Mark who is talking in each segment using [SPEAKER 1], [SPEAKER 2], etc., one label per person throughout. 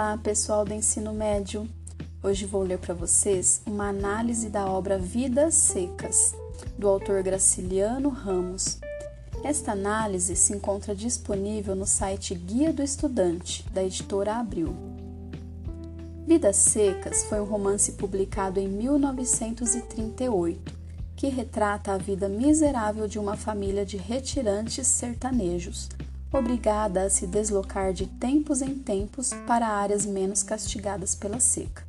[SPEAKER 1] Olá, pessoal do ensino médio. Hoje vou ler para vocês uma análise da obra Vidas Secas, do autor Graciliano Ramos. Esta análise se encontra disponível no site Guia do Estudante, da editora Abril. Vidas Secas foi um romance publicado em 1938 que retrata a vida miserável de uma família de retirantes sertanejos obrigada a se deslocar de tempos em tempos para áreas menos castigadas pela seca.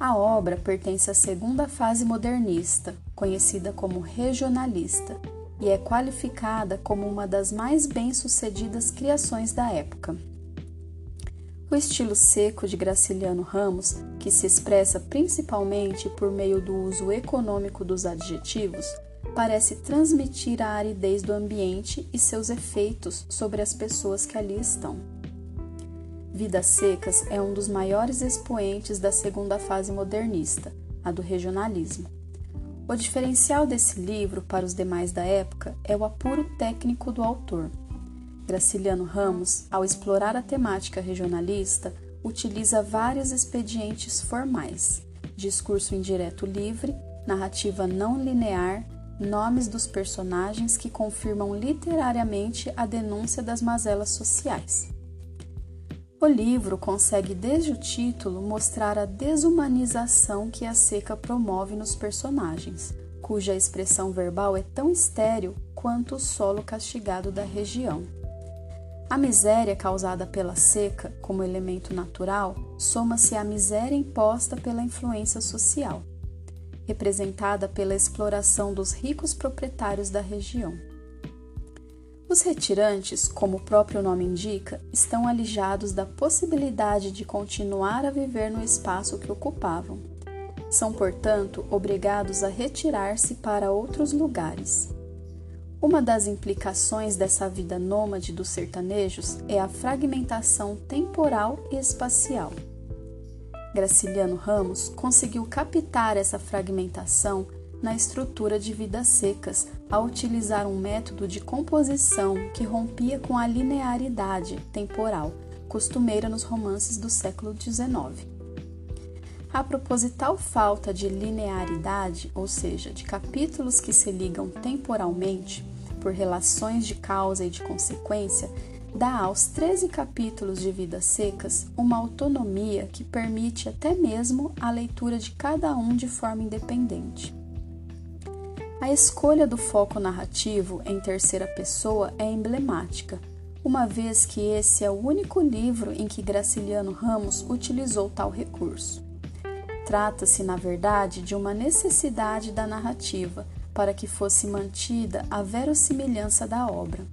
[SPEAKER 1] A obra pertence à segunda fase modernista, conhecida como regionalista, e é qualificada como uma das mais bem-sucedidas criações da época. O estilo seco de Graciliano Ramos, que se expressa principalmente por meio do uso econômico dos adjetivos, parece transmitir a aridez do ambiente e seus efeitos sobre as pessoas que ali estão. Vidas Secas é um dos maiores expoentes da segunda fase modernista, a do regionalismo. O diferencial desse livro para os demais da época é o apuro técnico do autor. Graciliano Ramos, ao explorar a temática regionalista, utiliza vários expedientes formais: discurso indireto livre, narrativa não linear, nomes dos personagens que confirmam literariamente a denúncia das mazelas sociais. O livro consegue, desde o título, mostrar a desumanização que a seca promove nos personagens, cuja expressão verbal é tão estéril quanto o solo castigado da região. A miséria causada pela seca, como elemento natural, soma-se à miséria imposta pela influência social representada pela exploração dos ricos proprietários da região. Os retirantes, como o próprio nome indica, estão alijados da possibilidade de continuar a viver no espaço que ocupavam. São, portanto, obrigados a retirar-se para outros lugares. Uma das implicações dessa vida nômade dos sertanejos é a fragmentação temporal e espacial. Graciliano Ramos conseguiu captar essa fragmentação na estrutura de vidas secas ao utilizar um método de composição que rompia com a linearidade temporal costumeira nos romances do século XIX. A proposital falta de linearidade, ou seja, de capítulos que se ligam temporalmente por relações de causa e de consequência, dá aos 13 capítulos de Vidas Secas uma autonomia que permite até mesmo a leitura de cada um de forma independente. A escolha do foco narrativo em terceira pessoa é emblemática, uma vez que esse é o único livro em que Graciliano Ramos utilizou tal recurso. Trata-se, na verdade, de uma necessidade da narrativa para que fosse mantida a verossimilhança da obra.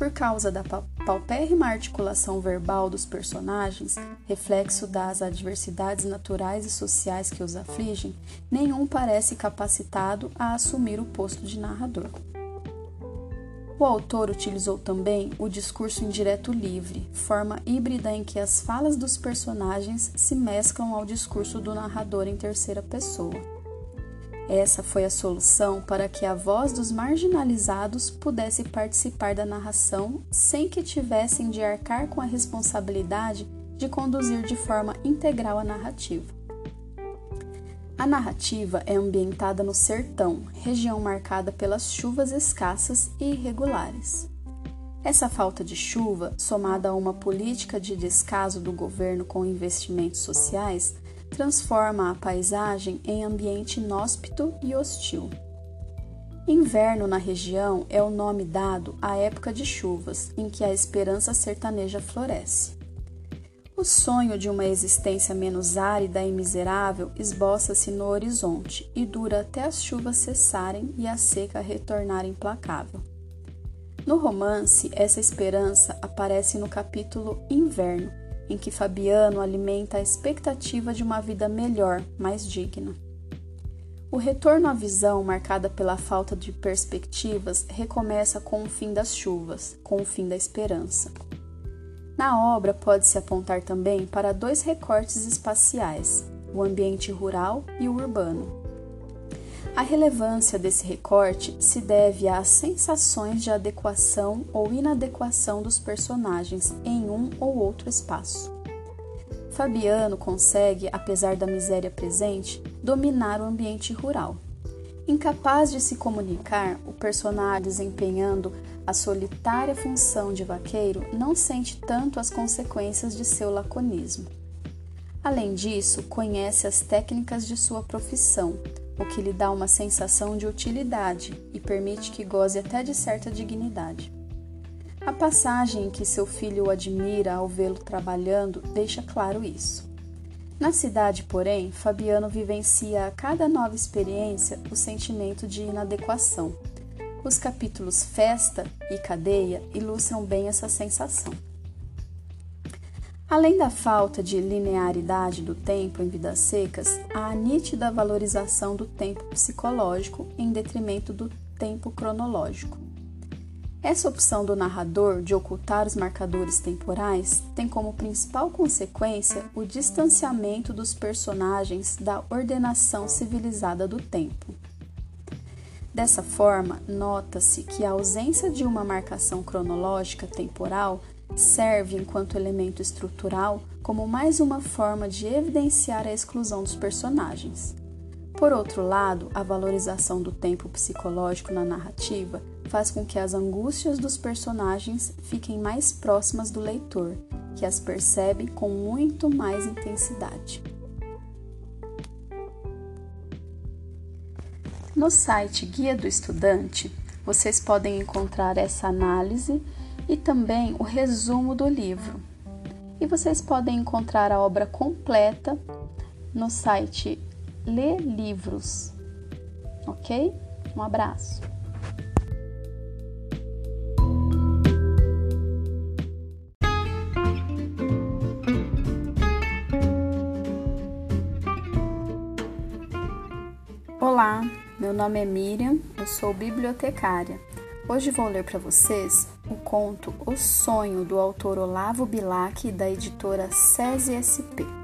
[SPEAKER 1] Por causa da paupérrima articulação verbal dos personagens, reflexo das adversidades naturais e sociais que os afligem, nenhum parece capacitado a assumir o posto de narrador. O autor utilizou também o discurso indireto livre, forma híbrida em que as falas dos personagens se mesclam ao discurso do narrador em terceira pessoa. Essa foi a solução para que a voz dos marginalizados pudesse participar da narração sem que tivessem de arcar com a responsabilidade de conduzir de forma integral a narrativa. A narrativa é ambientada no sertão, região marcada pelas chuvas escassas e irregulares. Essa falta de chuva, somada a uma política de descaso do governo com investimentos sociais, transforma a paisagem em ambiente inóspito e hostil. Inverno na região é o nome dado à época de chuvas, em que a esperança sertaneja floresce. O sonho de uma existência menos árida e miserável esboça-se no horizonte e dura até as chuvas cessarem e a seca retornar implacável. No romance, essa esperança aparece no capítulo Inverno, em que Fabiano alimenta a expectativa de uma vida melhor, mais digna. O retorno à visão, marcada pela falta de perspectivas, recomeça com o fim das chuvas, com o fim da esperança. Na obra pode-se apontar também para dois recortes espaciais, o ambiente rural e o urbano. A relevância desse recorte se deve às sensações de adequação ou inadequação dos personagens em um ou outro espaço. Fabiano consegue, apesar da miséria presente, dominar o ambiente rural. Incapaz de se comunicar, o personagem desempenhando a solitária função de vaqueiro não sente tanto as consequências de seu laconismo. Além disso, conhece as técnicas de sua profissão, o que lhe dá uma sensação de utilidade e permite que goze até de certa dignidade. A passagem em que seu filho o admira ao vê-lo trabalhando deixa claro isso. Na cidade, porém, Fabiano vivencia a cada nova experiência o sentimento de inadequação. Os capítulos Festa e Cadeia ilustram bem essa sensação. Além da falta de linearidade do tempo em vidas secas, há a nítida valorização do tempo psicológico em detrimento do tempo cronológico. Essa opção do narrador de ocultar os marcadores temporais tem como principal consequência o distanciamento dos personagens da ordenação civilizada do tempo. Dessa forma, nota-se que a ausência de uma marcação cronológica temporal serve, enquanto elemento estrutural, como mais uma forma de evidenciar a exclusão dos personagens. Por outro lado, a valorização do tempo psicológico na narrativa faz com que as angústias dos personagens fiquem mais próximas do leitor, que as percebe com muito mais intensidade. No site Guia do Estudante, vocês podem encontrar essa análise e também o resumo do livro. E vocês podem encontrar a obra completa no site ler livros. Ok? Um abraço. Olá, meu nome é Miriam, eu sou bibliotecária. Hoje vou ler para vocês o conto O Sonho do autor Olavo Bilac da editora SESI SP.